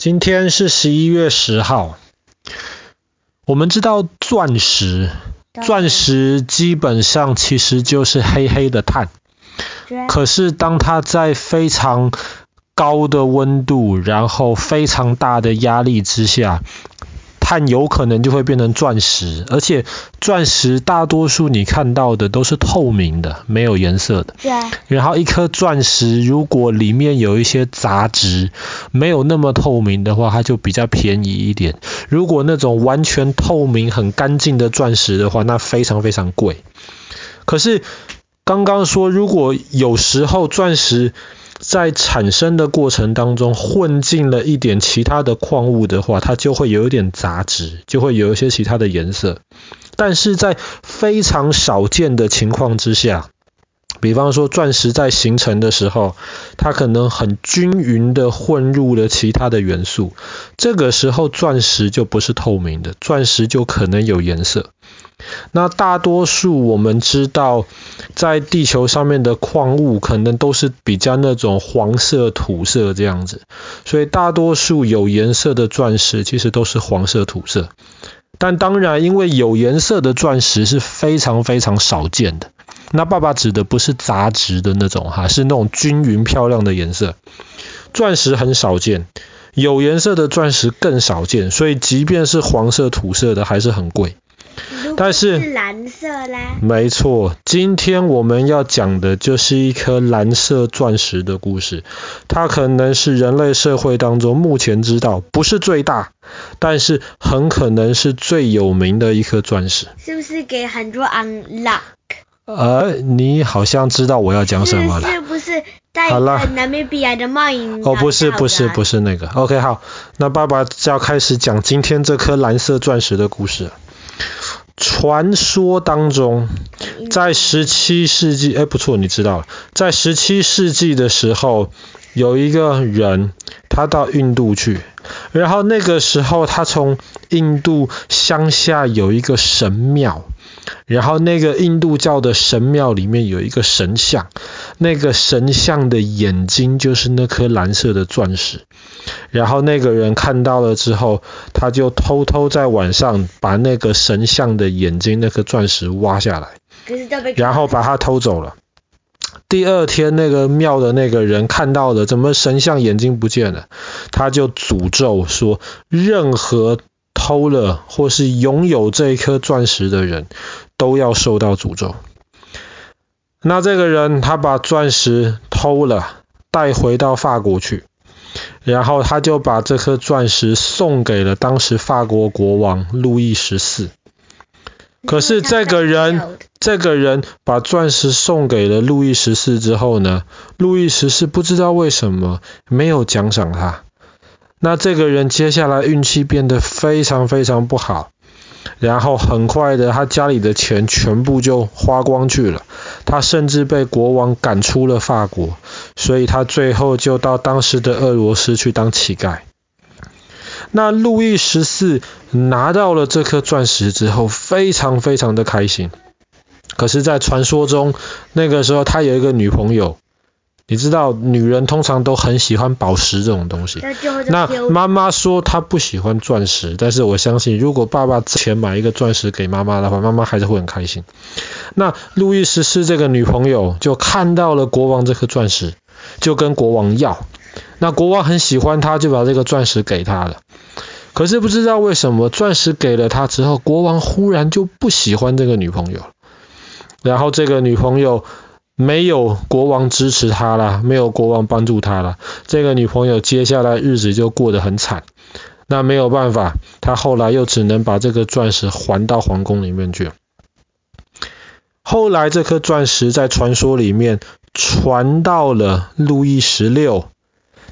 今天是十一月十号。我们知道钻石，钻石基本上其实就是黑黑的碳。可是当它在非常高的温度，然后非常大的压力之下，碳有可能就会变成钻石，而且钻石大多数你看到的都是透明的，没有颜色的。对啊。然后一颗钻石如果里面有一些杂质，没有那么透明的话，它就比较便宜一点。如果那种完全透明、很干净的钻石的话，那非常非常贵。可是刚刚说，如果有时候钻石在产生的过程当中混进了一点其他的矿物的话，它就会有一点杂质，就会有一些其他的颜色。但是在非常少见的情况之下，比方说钻石在形成的时候，它可能很均匀的混入了其他的元素，这个时候钻石就不是透明的，钻石就可能有颜色。那大多数我们知道，在地球上面的矿物可能都是比较那种黄色、土色这样子，所以大多数有颜色的钻石其实都是黄色、土色。但当然，因为有颜色的钻石是非常非常少见的。那爸爸指的不是杂质的那种哈，是那种均匀漂亮的颜色。钻石很少见，有颜色的钻石更少见，所以即便是黄色、土色的还是很贵。但是蓝色啦，没错，今天我们要讲的就是一颗蓝色钻石的故事。它可能是人类社会当中目前知道不是最大，但是很可能是最有名的一颗钻石。是不是给很多 unlock？呃，你好像知道我要讲什么了。是不是在南美比亚的 mine？哦，不是，不是，不是那个。OK，好，那爸爸就要开始讲今天这颗蓝色钻石的故事。传说当中，在十七世纪，哎，不错，你知道了，在十七世纪的时候，有一个人，他到印度去，然后那个时候，他从印度乡下有一个神庙。然后那个印度教的神庙里面有一个神像，那个神像的眼睛就是那颗蓝色的钻石。然后那个人看到了之后，他就偷偷在晚上把那个神像的眼睛那颗钻石挖下来，然后把它偷走了。第二天那个庙的那个人看到了，怎么神像眼睛不见了？他就诅咒说，任何。偷了或是拥有这一颗钻石的人，都要受到诅咒。那这个人他把钻石偷了，带回到法国去，然后他就把这颗钻石送给了当时法国国王路易十四。可是这个人，这个人把钻石送给了路易十四之后呢，路易十四不知道为什么没有奖赏他。那这个人接下来运气变得非常非常不好，然后很快的，他家里的钱全部就花光去了，他甚至被国王赶出了法国，所以他最后就到当时的俄罗斯去当乞丐。那路易十四拿到了这颗钻石之后，非常非常的开心。可是，在传说中，那个时候他有一个女朋友。你知道女人通常都很喜欢宝石这种东西。那妈妈说她不喜欢钻石，但是我相信如果爸爸之前买一个钻石给妈妈的话，妈妈还是会很开心。那路易十四这个女朋友就看到了国王这颗钻石，就跟国王要。那国王很喜欢她，就把这个钻石给她了。可是不知道为什么，钻石给了她之后，国王忽然就不喜欢这个女朋友。然后这个女朋友。没有国王支持他了，没有国王帮助他了，这个女朋友接下来日子就过得很惨。那没有办法，他后来又只能把这个钻石还到皇宫里面去。后来这颗钻石在传说里面传到了路易十六，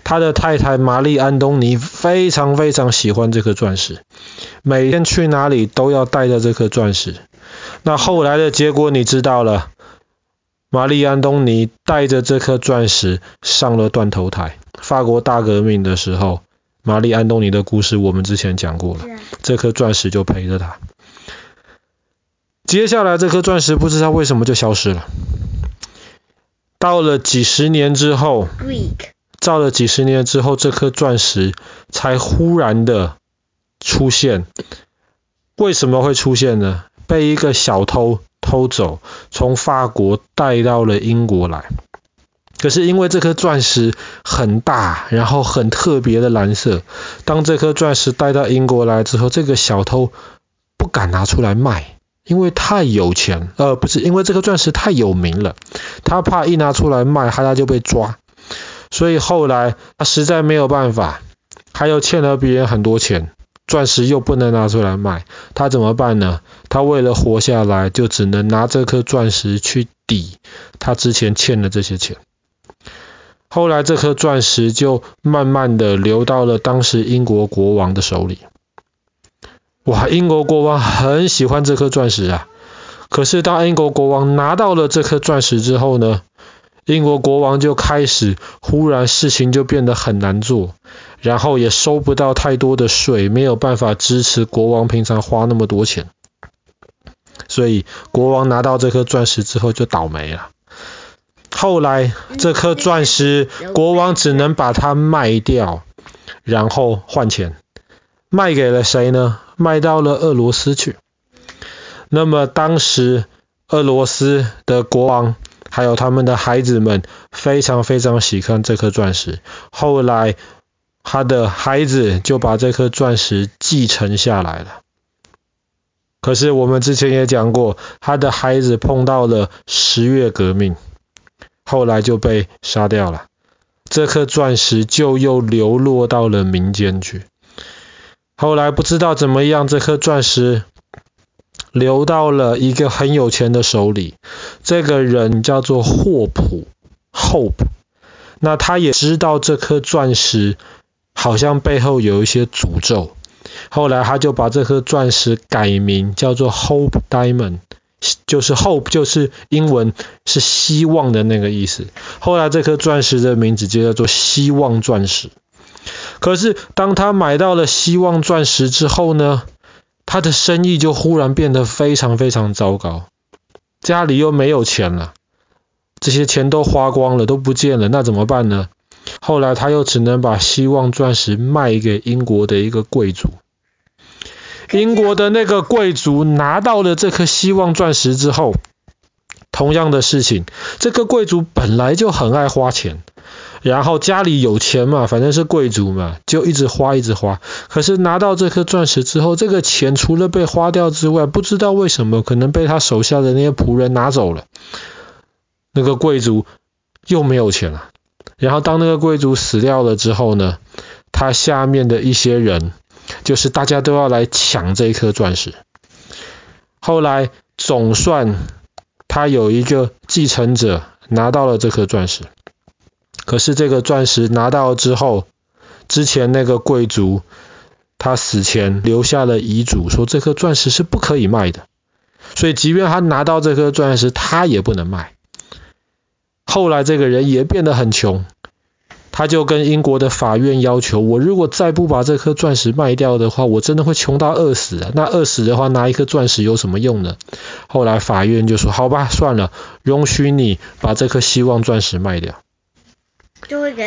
他的太太玛丽安东尼非常非常喜欢这颗钻石，每天去哪里都要带着这颗钻石。那后来的结果你知道了。玛丽安东尼带着这颗钻石上了断头台。法国大革命的时候，玛丽安东尼的故事我们之前讲过了。这颗钻石就陪着他。接下来这颗钻石不知道为什么就消失了。到了几十年之后，照了几十年之后，这颗钻石才忽然的出现。为什么会出现呢？被一个小偷偷走，从法国带到了英国来。可是因为这颗钻石很大，然后很特别的蓝色，当这颗钻石带到英国来之后，这个小偷不敢拿出来卖，因为太有钱，呃，不是，因为这颗钻石太有名了，他怕一拿出来卖，他就被抓。所以后来他实在没有办法，他又欠了别人很多钱。钻石又不能拿出来卖，他怎么办呢？他为了活下来，就只能拿这颗钻石去抵他之前欠的这些钱。后来这颗钻石就慢慢的流到了当时英国国王的手里。哇，英国国王很喜欢这颗钻石啊！可是当英国国王拿到了这颗钻石之后呢，英国国王就开始忽然事情就变得很难做。然后也收不到太多的税，没有办法支持国王平常花那么多钱，所以国王拿到这颗钻石之后就倒霉了。后来这颗钻石，国王只能把它卖掉，然后换钱，卖给了谁呢？卖到了俄罗斯去。那么当时俄罗斯的国王还有他们的孩子们非常非常喜欢这颗钻石，后来。他的孩子就把这颗钻石继承下来了。可是我们之前也讲过，他的孩子碰到了十月革命，后来就被杀掉了。这颗钻石就又流落到了民间去。后来不知道怎么样，这颗钻石流到了一个很有钱的手里。这个人叫做霍普 （Hope），那他也知道这颗钻石。好像背后有一些诅咒，后来他就把这颗钻石改名叫做 Hope Diamond，就是 Hope 就是英文是希望的那个意思。后来这颗钻石的名字就叫做希望钻石。可是当他买到了希望钻石之后呢，他的生意就忽然变得非常非常糟糕，家里又没有钱了，这些钱都花光了，都不见了，那怎么办呢？后来他又只能把希望钻石卖给英国的一个贵族。英国的那个贵族拿到了这颗希望钻石之后，同样的事情，这个贵族本来就很爱花钱，然后家里有钱嘛，反正是贵族嘛，就一直花一直花。可是拿到这颗钻石之后，这个钱除了被花掉之外，不知道为什么可能被他手下的那些仆人拿走了。那个贵族又没有钱了。然后当那个贵族死掉了之后呢，他下面的一些人，就是大家都要来抢这一颗钻石。后来总算他有一个继承者拿到了这颗钻石，可是这个钻石拿到之后，之前那个贵族他死前留下了遗嘱，说这颗钻石是不可以卖的，所以即便他拿到这颗钻石，他也不能卖。后来这个人也变得很穷，他就跟英国的法院要求：我如果再不把这颗钻石卖掉的话，我真的会穷到饿死啊！那饿死的话，拿一颗钻石有什么用呢？后来法院就说：好吧，算了，容许你把这颗希望钻石卖掉。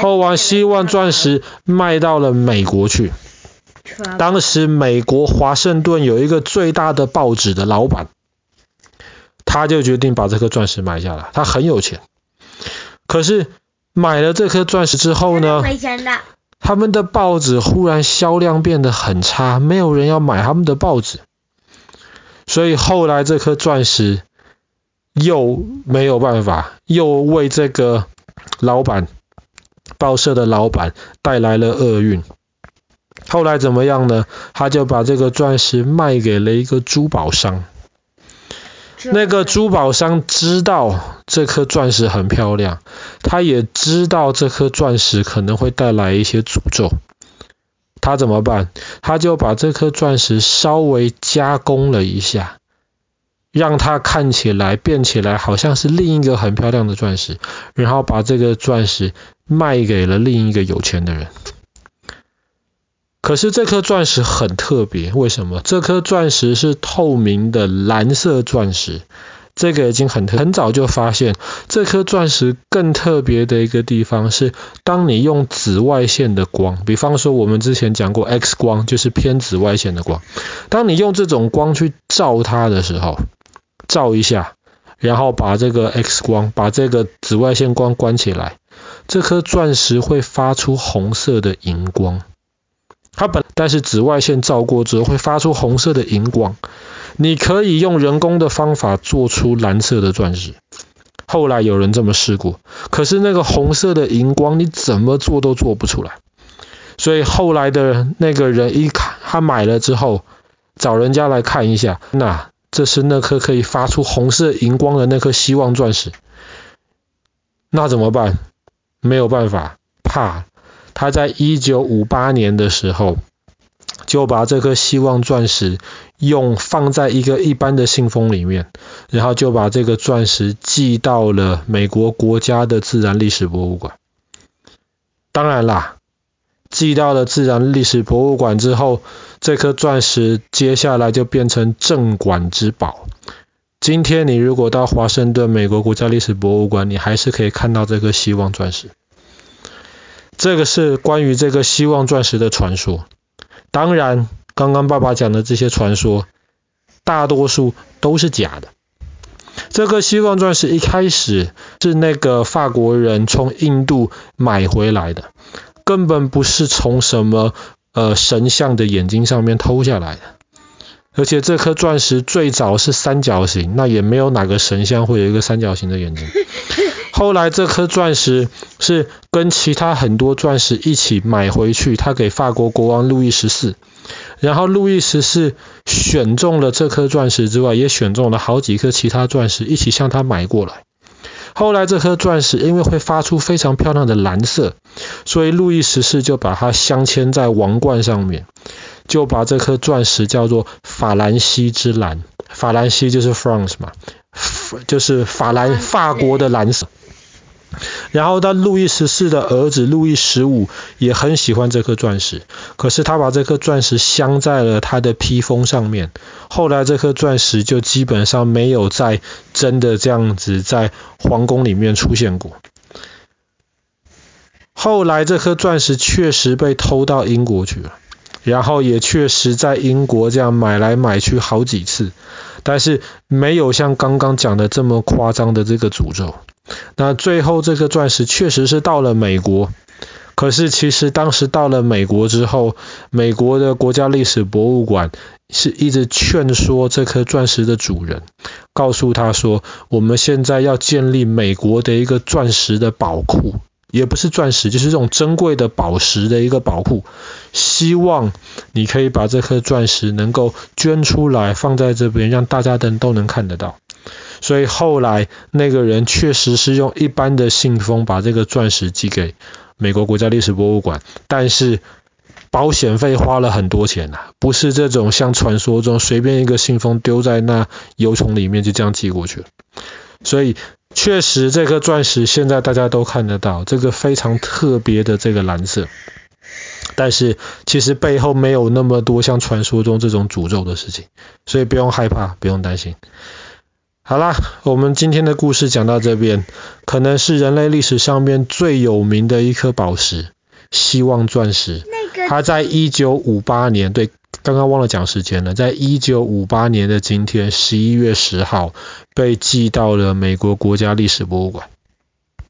后来希望钻石卖到了美国去。当时美国华盛顿有一个最大的报纸的老板，他就决定把这颗钻石买下来。他很有钱。可是买了这颗钻石之后呢，他们的报纸忽然销量变得很差，没有人要买他们的报纸，所以后来这颗钻石又没有办法，又为这个老板，报社的老板带来了厄运。后来怎么样呢？他就把这个钻石卖给了一个珠宝商。那个珠宝商知道这颗钻石很漂亮，他也知道这颗钻石可能会带来一些诅咒。他怎么办？他就把这颗钻石稍微加工了一下，让它看起来变起来好像是另一个很漂亮的钻石，然后把这个钻石卖给了另一个有钱的人。可是这颗钻石很特别，为什么？这颗钻石是透明的蓝色钻石，这个已经很很早就发现，这颗钻石更特别的一个地方是，当你用紫外线的光，比方说我们之前讲过 X 光，就是偏紫外线的光，当你用这种光去照它的时候，照一下，然后把这个 X 光，把这个紫外线光关起来，这颗钻石会发出红色的荧光。它本但是紫外线照过之后会发出红色的荧光。你可以用人工的方法做出蓝色的钻石。后来有人这么试过，可是那个红色的荧光你怎么做都做不出来。所以后来的那个人一看，他买了之后找人家来看一下，那这是那颗可以发出红色荧光的那颗希望钻石。那怎么办？没有办法，怕。他在一九五八年的时候，就把这颗希望钻石用放在一个一般的信封里面，然后就把这个钻石寄到了美国国家的自然历史博物馆。当然啦，寄到了自然历史博物馆之后，这颗钻石接下来就变成镇馆之宝。今天你如果到华盛顿美国国家历史博物馆，你还是可以看到这颗希望钻石。这个是关于这个希望钻石的传说。当然，刚刚爸爸讲的这些传说，大多数都是假的。这个希望钻石一开始是那个法国人从印度买回来的，根本不是从什么呃神像的眼睛上面偷下来的。而且这颗钻石最早是三角形，那也没有哪个神像会有一个三角形的眼睛。后来这颗钻石是跟其他很多钻石一起买回去，他给法国国王路易十四，然后路易十四选中了这颗钻石之外，也选中了好几颗其他钻石一起向他买过来。后来这颗钻石因为会发出非常漂亮的蓝色，所以路易十四就把它镶嵌在王冠上面，就把这颗钻石叫做法兰西之蓝。法兰西就是 France 嘛，就是法兰法国的蓝色。然后，他路易十四的儿子路易十五也很喜欢这颗钻石，可是他把这颗钻石镶在了他的披风上面。后来，这颗钻石就基本上没有再真的这样子在皇宫里面出现过。后来，这颗钻石确实被偷到英国去了，然后也确实在英国这样买来买去好几次，但是没有像刚刚讲的这么夸张的这个诅咒。那最后这个钻石确实是到了美国，可是其实当时到了美国之后，美国的国家历史博物馆是一直劝说这颗钻石的主人，告诉他说，我们现在要建立美国的一个钻石的宝库，也不是钻石，就是这种珍贵的宝石的一个宝库，希望你可以把这颗钻石能够捐出来放在这边，让大家的人都能看得到。所以后来那个人确实是用一般的信封把这个钻石寄给美国国家历史博物馆，但是保险费花了很多钱呐，不是这种像传说中随便一个信封丢在那邮筒里面就这样寄过去。所以确实这颗钻石现在大家都看得到，这个非常特别的这个蓝色，但是其实背后没有那么多像传说中这种诅咒的事情，所以不用害怕，不用担心。好啦，我们今天的故事讲到这边，可能是人类历史上面最有名的一颗宝石——希望钻石。那个，它在一九五八年，对，刚刚忘了讲时间了，在一九五八年的今天，十一月十号，被寄到了美国国家历史博物馆。